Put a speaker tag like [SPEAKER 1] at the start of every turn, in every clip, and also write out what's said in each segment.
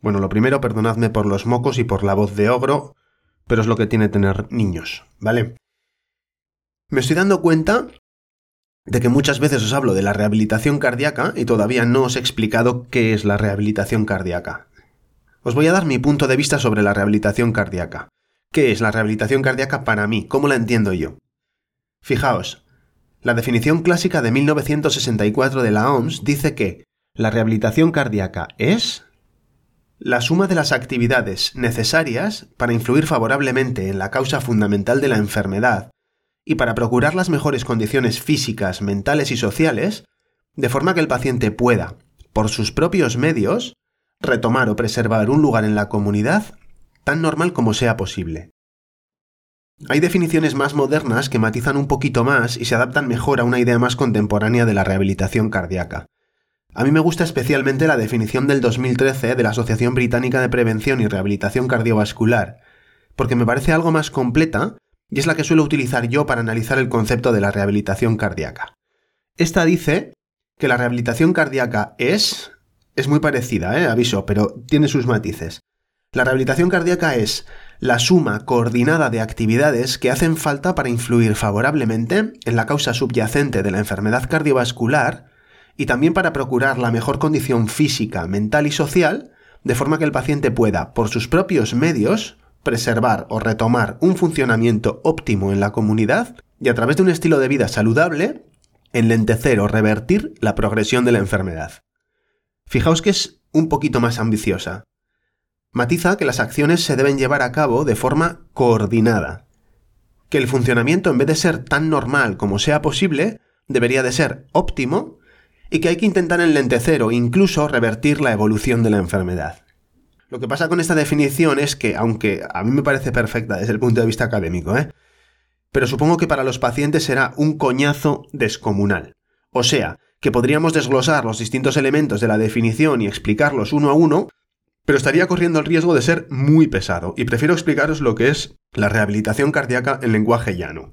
[SPEAKER 1] Bueno, lo primero, perdonadme por los mocos y por la voz de ogro, pero es lo que tiene tener niños, ¿vale? Me estoy dando cuenta de que muchas veces os hablo de la rehabilitación cardíaca y todavía no os he explicado qué es la rehabilitación cardíaca. Os voy a dar mi punto de vista sobre la rehabilitación cardíaca. ¿Qué es la rehabilitación cardíaca para mí? ¿Cómo la entiendo yo? Fijaos, la definición clásica de 1964 de la OMS dice que la rehabilitación cardíaca es la suma de las actividades necesarias para influir favorablemente en la causa fundamental de la enfermedad y para procurar las mejores condiciones físicas, mentales y sociales, de forma que el paciente pueda, por sus propios medios, retomar o preservar un lugar en la comunidad tan normal como sea posible. Hay definiciones más modernas que matizan un poquito más y se adaptan mejor a una idea más contemporánea de la rehabilitación cardíaca. A mí me gusta especialmente la definición del 2013 de la Asociación Británica de Prevención y Rehabilitación Cardiovascular, porque me parece algo más completa y es la que suelo utilizar yo para analizar el concepto de la rehabilitación cardíaca. Esta dice que la rehabilitación cardíaca es... es muy parecida, ¿eh? aviso, pero tiene sus matices. La rehabilitación cardíaca es la suma coordinada de actividades que hacen falta para influir favorablemente en la causa subyacente de la enfermedad cardiovascular y también para procurar la mejor condición física, mental y social, de forma que el paciente pueda, por sus propios medios, preservar o retomar un funcionamiento óptimo en la comunidad y a través de un estilo de vida saludable, enlentecer o revertir la progresión de la enfermedad. Fijaos que es un poquito más ambiciosa. Matiza que las acciones se deben llevar a cabo de forma coordinada, que el funcionamiento en vez de ser tan normal como sea posible, debería de ser óptimo y que hay que intentar enlentecer o incluso revertir la evolución de la enfermedad. Lo que pasa con esta definición es que, aunque a mí me parece perfecta desde el punto de vista académico, ¿eh? pero supongo que para los pacientes será un coñazo descomunal. O sea, que podríamos desglosar los distintos elementos de la definición y explicarlos uno a uno, pero estaría corriendo el riesgo de ser muy pesado, y prefiero explicaros lo que es la rehabilitación cardíaca en lenguaje llano.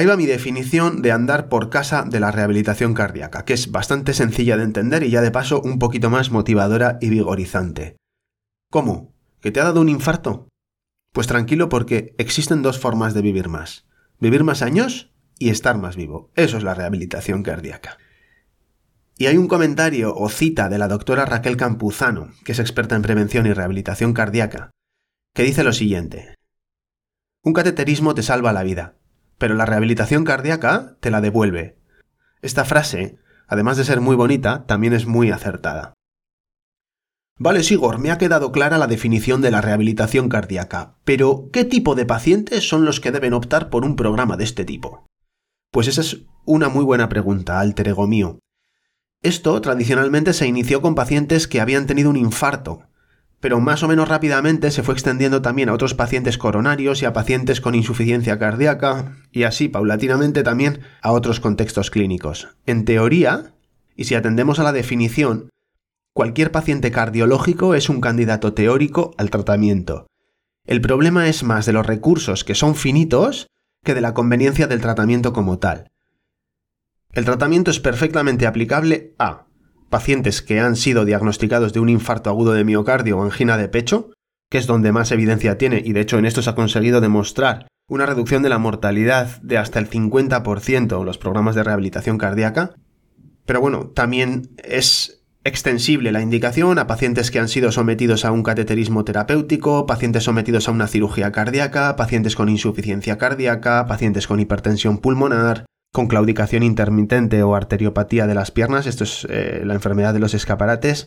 [SPEAKER 1] Ahí va mi definición de andar por casa de la rehabilitación cardíaca, que es bastante sencilla de entender y ya de paso un poquito más motivadora y vigorizante. ¿Cómo? ¿Que te ha dado un infarto? Pues tranquilo porque existen dos formas de vivir más. Vivir más años y estar más vivo. Eso es la rehabilitación cardíaca. Y hay un comentario o cita de la doctora Raquel Campuzano, que es experta en prevención y rehabilitación cardíaca, que dice lo siguiente. Un cateterismo te salva la vida, pero la rehabilitación cardíaca te la devuelve. Esta frase, además de ser muy bonita, también es muy acertada. Vale, Sigor, me ha quedado clara la definición de la rehabilitación cardíaca, pero ¿qué tipo de pacientes son los que deben optar por un programa de este tipo? Pues esa es una muy buena pregunta, alter ego mío. Esto tradicionalmente se inició con pacientes que habían tenido un infarto, pero más o menos rápidamente se fue extendiendo también a otros pacientes coronarios y a pacientes con insuficiencia cardíaca, y así paulatinamente también a otros contextos clínicos. En teoría, y si atendemos a la definición, cualquier paciente cardiológico es un candidato teórico al tratamiento. El problema es más de los recursos que son finitos que de la conveniencia del tratamiento como tal. El tratamiento es perfectamente aplicable a pacientes que han sido diagnosticados de un infarto agudo de miocardio o angina de pecho, que es donde más evidencia tiene, y de hecho en esto se ha conseguido demostrar una reducción de la mortalidad de hasta el 50% en los programas de rehabilitación cardíaca. Pero bueno, también es extensible la indicación a pacientes que han sido sometidos a un cateterismo terapéutico, pacientes sometidos a una cirugía cardíaca, pacientes con insuficiencia cardíaca, pacientes con hipertensión pulmonar, con claudicación intermitente o arteriopatía de las piernas, esto es eh, la enfermedad de los escaparates,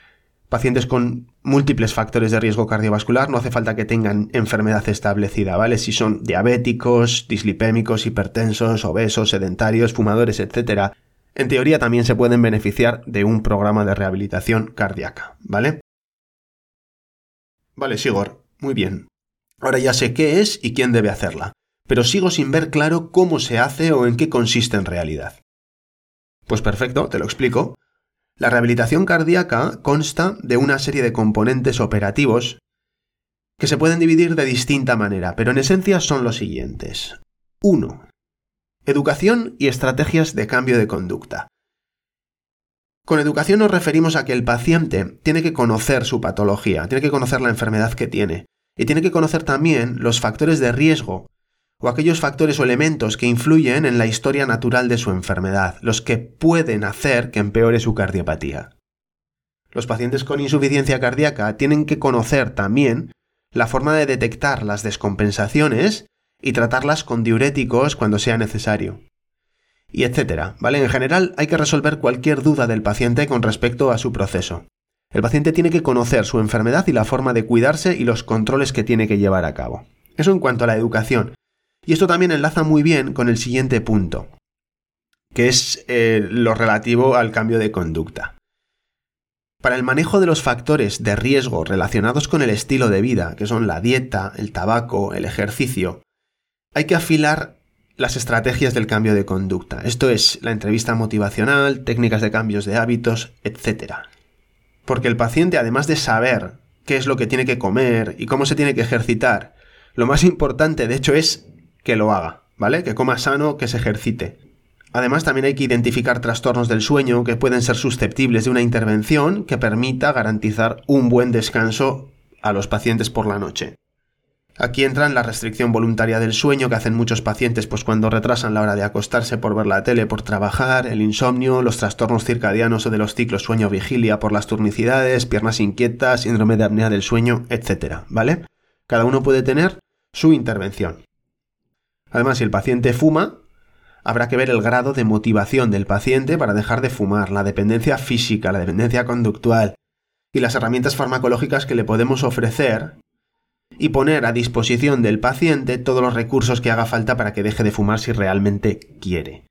[SPEAKER 1] pacientes con múltiples factores de riesgo cardiovascular, no hace falta que tengan enfermedad establecida, ¿vale? Si son diabéticos, dislipémicos, hipertensos, obesos, sedentarios, fumadores, etc. En teoría también se pueden beneficiar de un programa de rehabilitación cardíaca, ¿vale? Vale, Sigor, muy bien. Ahora ya sé qué es y quién debe hacerla, pero sigo sin ver claro cómo se hace o en qué consiste en realidad. Pues perfecto, te lo explico. La rehabilitación cardíaca consta de una serie de componentes operativos que se pueden dividir de distinta manera, pero en esencia son los siguientes. 1. Educación y estrategias de cambio de conducta. Con educación nos referimos a que el paciente tiene que conocer su patología, tiene que conocer la enfermedad que tiene, y tiene que conocer también los factores de riesgo o aquellos factores o elementos que influyen en la historia natural de su enfermedad, los que pueden hacer que empeore su cardiopatía. Los pacientes con insuficiencia cardíaca tienen que conocer también la forma de detectar las descompensaciones y tratarlas con diuréticos cuando sea necesario. Y etcétera, ¿vale? En general hay que resolver cualquier duda del paciente con respecto a su proceso. El paciente tiene que conocer su enfermedad y la forma de cuidarse y los controles que tiene que llevar a cabo. Eso en cuanto a la educación. Y esto también enlaza muy bien con el siguiente punto, que es eh, lo relativo al cambio de conducta. Para el manejo de los factores de riesgo relacionados con el estilo de vida, que son la dieta, el tabaco, el ejercicio, hay que afilar las estrategias del cambio de conducta. Esto es la entrevista motivacional, técnicas de cambios de hábitos, etc. Porque el paciente, además de saber qué es lo que tiene que comer y cómo se tiene que ejercitar, lo más importante, de hecho, es que lo haga, ¿vale? Que coma sano, que se ejercite. Además, también hay que identificar trastornos del sueño que pueden ser susceptibles de una intervención que permita garantizar un buen descanso a los pacientes por la noche. Aquí entran la restricción voluntaria del sueño que hacen muchos pacientes pues cuando retrasan la hora de acostarse por ver la tele, por trabajar, el insomnio, los trastornos circadianos o de los ciclos sueño-vigilia por las turnicidades, piernas inquietas, síndrome de apnea del sueño, etc. ¿Vale? Cada uno puede tener su intervención. Además, si el paciente fuma, habrá que ver el grado de motivación del paciente para dejar de fumar, la dependencia física, la dependencia conductual y las herramientas farmacológicas que le podemos ofrecer y poner a disposición del paciente todos los recursos que haga falta para que deje de fumar si realmente quiere.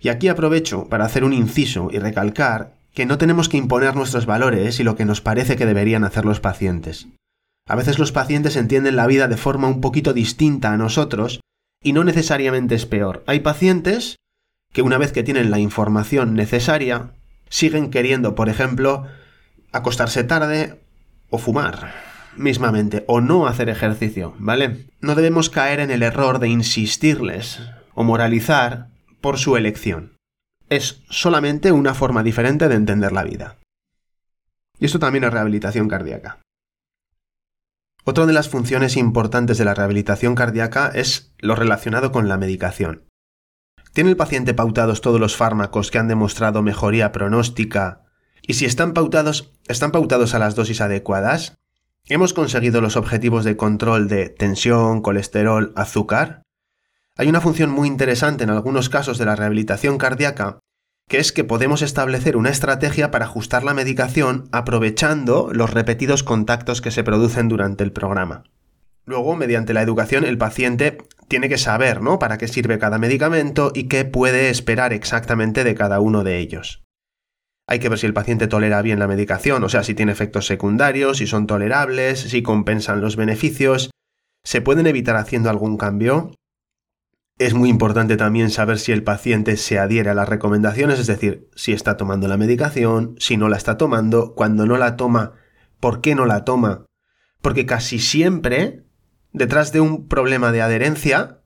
[SPEAKER 1] Y aquí aprovecho para hacer un inciso y recalcar que no tenemos que imponer nuestros valores y lo que nos parece que deberían hacer los pacientes. A veces los pacientes entienden la vida de forma un poquito distinta a nosotros y no necesariamente es peor. Hay pacientes que una vez que tienen la información necesaria, siguen queriendo, por ejemplo, acostarse tarde o fumar mismamente, o no hacer ejercicio, ¿vale? No debemos caer en el error de insistirles o moralizar por su elección. Es solamente una forma diferente de entender la vida. Y esto también es rehabilitación cardíaca. Otra de las funciones importantes de la rehabilitación cardíaca es lo relacionado con la medicación. ¿Tiene el paciente pautados todos los fármacos que han demostrado mejoría pronóstica? Y si están pautados, ¿están pautados a las dosis adecuadas? ¿Hemos conseguido los objetivos de control de tensión, colesterol, azúcar? Hay una función muy interesante en algunos casos de la rehabilitación cardíaca que es que podemos establecer una estrategia para ajustar la medicación aprovechando los repetidos contactos que se producen durante el programa. Luego, mediante la educación, el paciente tiene que saber, ¿no? Para qué sirve cada medicamento y qué puede esperar exactamente de cada uno de ellos. Hay que ver si el paciente tolera bien la medicación, o sea, si tiene efectos secundarios, si son tolerables, si compensan los beneficios. ¿Se pueden evitar haciendo algún cambio? Es muy importante también saber si el paciente se adhiere a las recomendaciones, es decir, si está tomando la medicación, si no la está tomando, cuando no la toma, por qué no la toma. Porque casi siempre, detrás de un problema de adherencia,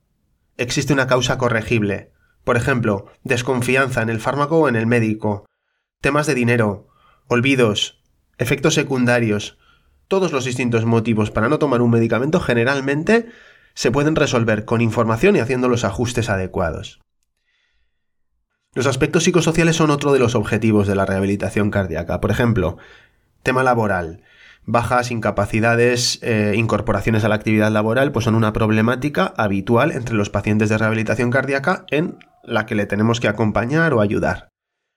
[SPEAKER 1] existe una causa corregible. Por ejemplo, desconfianza en el fármaco o en el médico, temas de dinero, olvidos, efectos secundarios, todos los distintos motivos para no tomar un medicamento generalmente se pueden resolver con información y haciendo los ajustes adecuados. Los aspectos psicosociales son otro de los objetivos de la rehabilitación cardíaca. Por ejemplo, tema laboral. Bajas, incapacidades, eh, incorporaciones a la actividad laboral, pues son una problemática habitual entre los pacientes de rehabilitación cardíaca en la que le tenemos que acompañar o ayudar.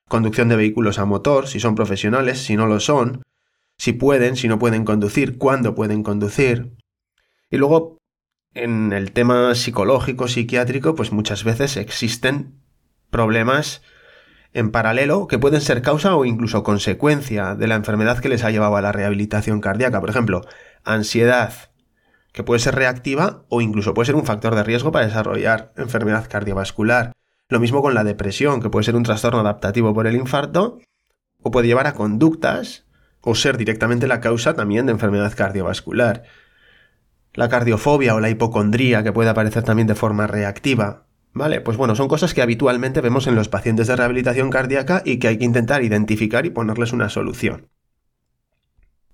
[SPEAKER 1] Conducción de vehículos a motor, si son profesionales, si no lo son, si pueden, si no pueden conducir, cuándo pueden conducir. Y luego, en el tema psicológico, psiquiátrico, pues muchas veces existen problemas en paralelo que pueden ser causa o incluso consecuencia de la enfermedad que les ha llevado a la rehabilitación cardíaca. Por ejemplo, ansiedad, que puede ser reactiva o incluso puede ser un factor de riesgo para desarrollar enfermedad cardiovascular. Lo mismo con la depresión, que puede ser un trastorno adaptativo por el infarto o puede llevar a conductas o ser directamente la causa también de enfermedad cardiovascular. La cardiofobia o la hipocondría, que puede aparecer también de forma reactiva. Vale, pues bueno, son cosas que habitualmente vemos en los pacientes de rehabilitación cardíaca y que hay que intentar identificar y ponerles una solución.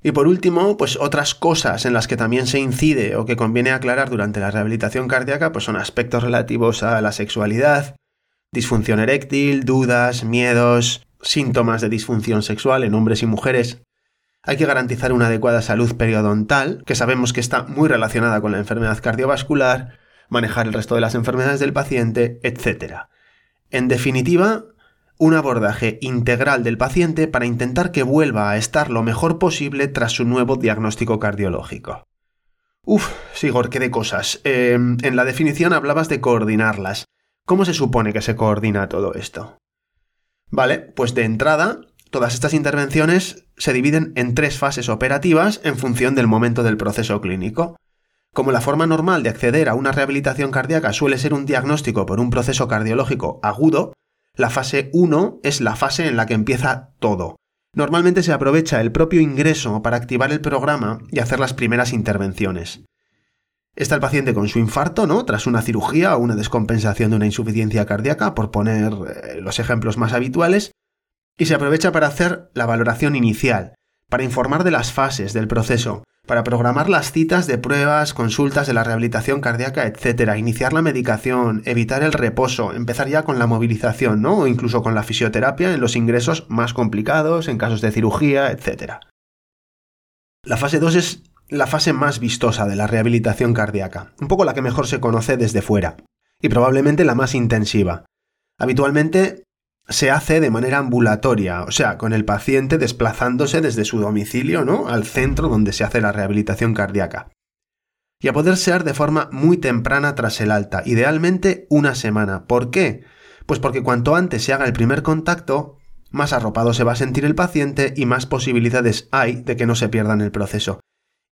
[SPEAKER 1] Y por último, pues otras cosas en las que también se incide o que conviene aclarar durante la rehabilitación cardíaca, pues son aspectos relativos a la sexualidad, disfunción eréctil, dudas, miedos, síntomas de disfunción sexual en hombres y mujeres. Hay que garantizar una adecuada salud periodontal, que sabemos que está muy relacionada con la enfermedad cardiovascular, manejar el resto de las enfermedades del paciente, etc. En definitiva, un abordaje integral del paciente para intentar que vuelva a estar lo mejor posible tras su nuevo diagnóstico cardiológico. Uf, Sigor, qué de cosas. Em, en la definición hablabas de coordinarlas. ¿Cómo se supone que se coordina todo esto? Vale, pues de entrada, todas estas intervenciones se dividen en tres fases operativas en función del momento del proceso clínico. Como la forma normal de acceder a una rehabilitación cardíaca suele ser un diagnóstico por un proceso cardiológico agudo, la fase 1 es la fase en la que empieza todo. Normalmente se aprovecha el propio ingreso para activar el programa y hacer las primeras intervenciones. Está el paciente con su infarto, ¿no? Tras una cirugía o una descompensación de una insuficiencia cardíaca, por poner eh, los ejemplos más habituales, y se aprovecha para hacer la valoración inicial, para informar de las fases del proceso, para programar las citas de pruebas, consultas de la rehabilitación cardíaca, etc., iniciar la medicación, evitar el reposo, empezar ya con la movilización, ¿no? O incluso con la fisioterapia en los ingresos más complicados, en casos de cirugía, etc. La fase 2 es la fase más vistosa de la rehabilitación cardíaca, un poco la que mejor se conoce desde fuera, y probablemente la más intensiva. Habitualmente se hace de manera ambulatoria, o sea, con el paciente desplazándose desde su domicilio, ¿no? al centro donde se hace la rehabilitación cardíaca. Y a poder ser de forma muy temprana tras el alta, idealmente una semana. ¿Por qué? Pues porque cuanto antes se haga el primer contacto, más arropado se va a sentir el paciente y más posibilidades hay de que no se pierda en el proceso.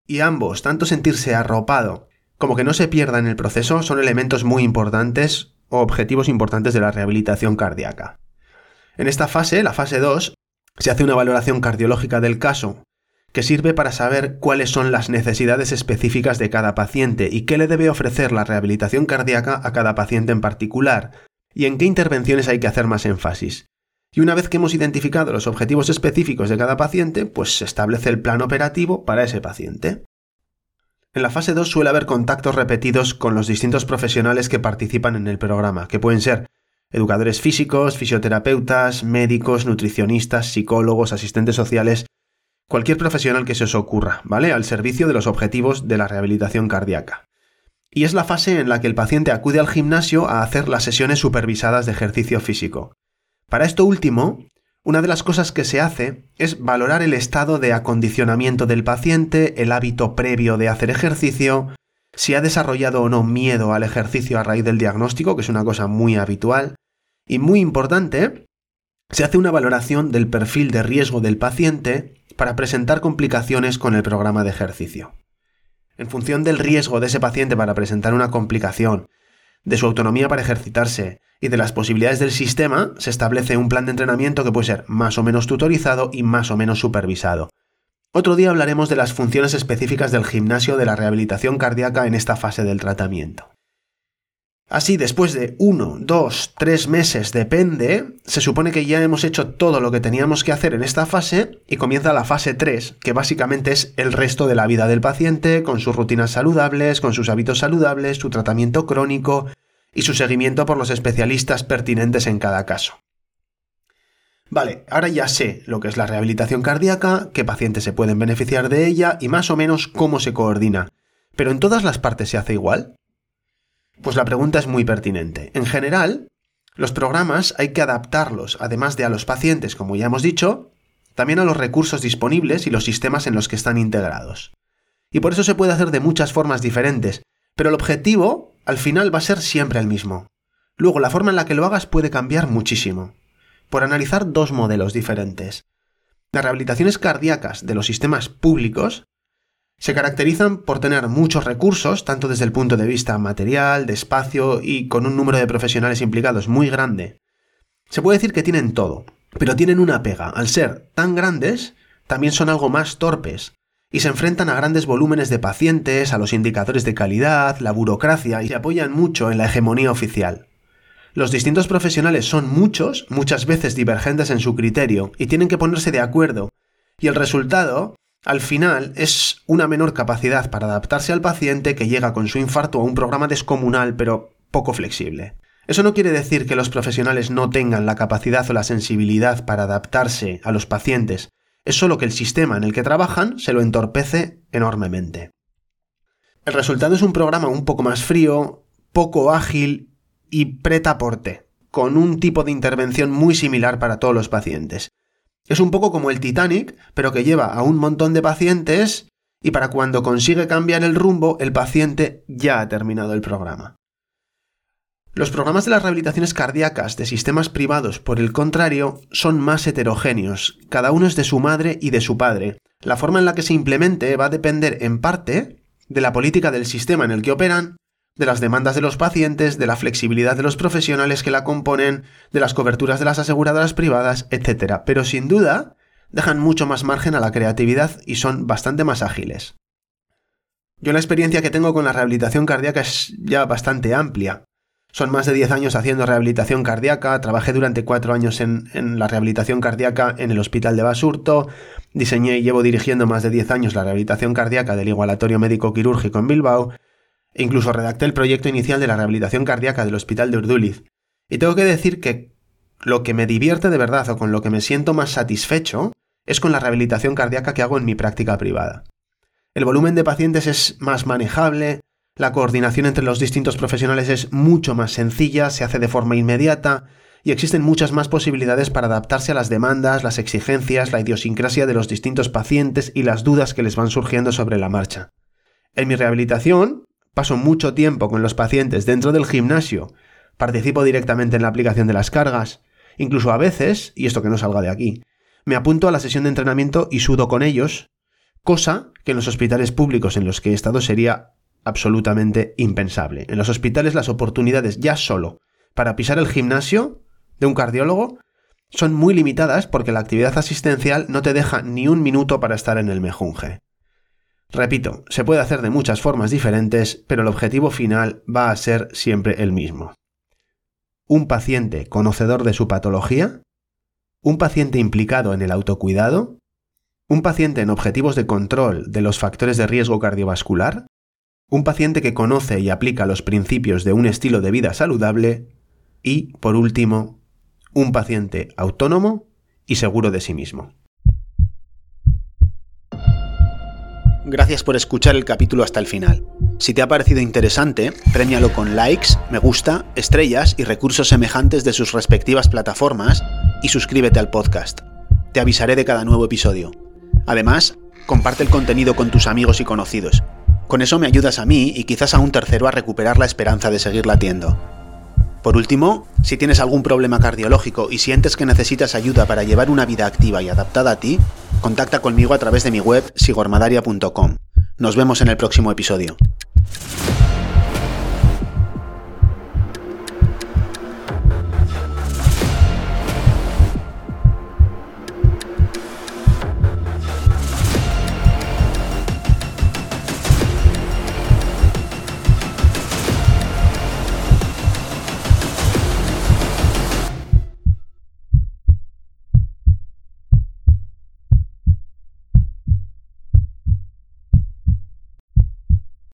[SPEAKER 1] Y ambos, tanto sentirse arropado como que no se pierda en el proceso, son elementos muy importantes o objetivos importantes de la rehabilitación cardíaca. En esta fase, la fase 2, se hace una valoración cardiológica del caso, que sirve para saber cuáles son las necesidades específicas de cada paciente y qué le debe ofrecer la rehabilitación cardíaca a cada paciente en particular, y en qué intervenciones hay que hacer más énfasis. Y una vez que hemos identificado los objetivos específicos de cada paciente, pues se establece el plan operativo para ese paciente. En la fase 2 suele haber contactos repetidos con los distintos profesionales que participan en el programa, que pueden ser educadores físicos, fisioterapeutas, médicos, nutricionistas, psicólogos, asistentes sociales, cualquier profesional que se os ocurra, ¿vale? Al servicio de los objetivos de la rehabilitación cardíaca. Y es la fase en la que el paciente acude al gimnasio a hacer las sesiones supervisadas de ejercicio físico. Para esto último, una de las cosas que se hace es valorar el estado de acondicionamiento del paciente, el hábito previo de hacer ejercicio, si ha desarrollado o no miedo al ejercicio a raíz del diagnóstico, que es una cosa muy habitual, y muy importante, se hace una valoración del perfil de riesgo del paciente para presentar complicaciones con el programa de ejercicio. En función del riesgo de ese paciente para presentar una complicación, de su autonomía para ejercitarse y de las posibilidades del sistema, se establece un plan de entrenamiento que puede ser más o menos tutorizado y más o menos supervisado. Otro día hablaremos de las funciones específicas del gimnasio de la rehabilitación cardíaca en esta fase del tratamiento. Así, después de uno, dos, tres meses, depende, se supone que ya hemos hecho todo lo que teníamos que hacer en esta fase y comienza la fase 3, que básicamente es el resto de la vida del paciente, con sus rutinas saludables, con sus hábitos saludables, su tratamiento crónico y su seguimiento por los especialistas pertinentes en cada caso. Vale, ahora ya sé lo que es la rehabilitación cardíaca, qué pacientes se pueden beneficiar de ella y más o menos cómo se coordina. ¿Pero en todas las partes se hace igual? Pues la pregunta es muy pertinente. En general, los programas hay que adaptarlos, además de a los pacientes, como ya hemos dicho, también a los recursos disponibles y los sistemas en los que están integrados. Y por eso se puede hacer de muchas formas diferentes, pero el objetivo al final va a ser siempre el mismo. Luego, la forma en la que lo hagas puede cambiar muchísimo. Por analizar dos modelos diferentes. Las rehabilitaciones cardíacas de los sistemas públicos se caracterizan por tener muchos recursos, tanto desde el punto de vista material, de espacio y con un número de profesionales implicados muy grande. Se puede decir que tienen todo, pero tienen una pega. Al ser tan grandes, también son algo más torpes, y se enfrentan a grandes volúmenes de pacientes, a los indicadores de calidad, la burocracia, y se apoyan mucho en la hegemonía oficial. Los distintos profesionales son muchos, muchas veces divergentes en su criterio, y tienen que ponerse de acuerdo. Y el resultado, al final, es una menor capacidad para adaptarse al paciente que llega con su infarto a un programa descomunal pero poco flexible. Eso no quiere decir que los profesionales no tengan la capacidad o la sensibilidad para adaptarse a los pacientes, es solo que el sistema en el que trabajan se lo entorpece enormemente. El resultado es un programa un poco más frío, poco ágil y pretaporte, con un tipo de intervención muy similar para todos los pacientes. Es un poco como el Titanic, pero que lleva a un montón de pacientes y para cuando consigue cambiar el rumbo, el paciente ya ha terminado el programa. Los programas de las rehabilitaciones cardíacas de sistemas privados, por el contrario, son más heterogéneos, cada uno es de su madre y de su padre. La forma en la que se implemente va a depender en parte de la política del sistema en el que operan de las demandas de los pacientes, de la flexibilidad de los profesionales que la componen, de las coberturas de las aseguradoras privadas, etc. Pero sin duda, dejan mucho más margen a la creatividad y son bastante más ágiles. Yo la experiencia que tengo con la rehabilitación cardíaca es ya bastante amplia. Son más de 10 años haciendo rehabilitación cardíaca, trabajé durante 4 años en, en, la rehabilitación cardíaca en el Hospital de Basurto, diseñé y llevo dirigiendo más de 10 años la rehabilitación cardíaca del Igualatorio Médico Quirúrgico en Bilbao, incluso redacté el proyecto inicial de la rehabilitación cardíaca del Hospital de Urduliz. Y tengo que decir que lo que me divierte de verdad o con lo que me siento más satisfecho es con la rehabilitación cardíaca que hago en mi práctica privada. El volumen de pacientes es más manejable, la coordinación entre los distintos profesionales es mucho más sencilla, se hace de forma inmediata y existen muchas más posibilidades para adaptarse a las demandas, las exigencias, la idiosincrasia de los distintos pacientes y las dudas que les van surgiendo sobre la marcha. En mi rehabilitación, Paso mucho tiempo con los pacientes dentro del gimnasio, participo directamente en la aplicación de las cargas, incluso a veces, y esto que no salga de aquí, me apunto a la sesión de entrenamiento y sudo con ellos, cosa que en los hospitales públicos en los que he estado sería absolutamente impensable. En los hospitales las oportunidades ya solo para pisar el gimnasio de un cardiólogo son muy limitadas porque la actividad asistencial no te deja ni un minuto para estar en el mejunje. Repito, se puede hacer de muchas formas diferentes, pero el objetivo final va a ser siempre el mismo. Un paciente conocedor de su patología, un paciente implicado en el autocuidado, un paciente en objetivos de control de los factores de riesgo cardiovascular, un paciente que conoce y aplica los principios de un estilo de vida saludable y, por último, un paciente autónomo y seguro de sí mismo.
[SPEAKER 2] Gracias por escuchar el capítulo hasta el final. Si te ha parecido interesante, premialo con likes, me gusta, estrellas y recursos semejantes de sus respectivas plataformas y suscríbete al podcast. Te avisaré de cada nuevo episodio. Además, comparte el contenido con tus amigos y conocidos. Con eso me ayudas a mí y quizás a un tercero a recuperar la esperanza de seguir latiendo. Por último, si tienes algún problema cardiológico y sientes que necesitas ayuda para llevar una vida activa y adaptada a ti, contacta conmigo a través de mi web sigormadaria.com. Nos vemos en el próximo episodio.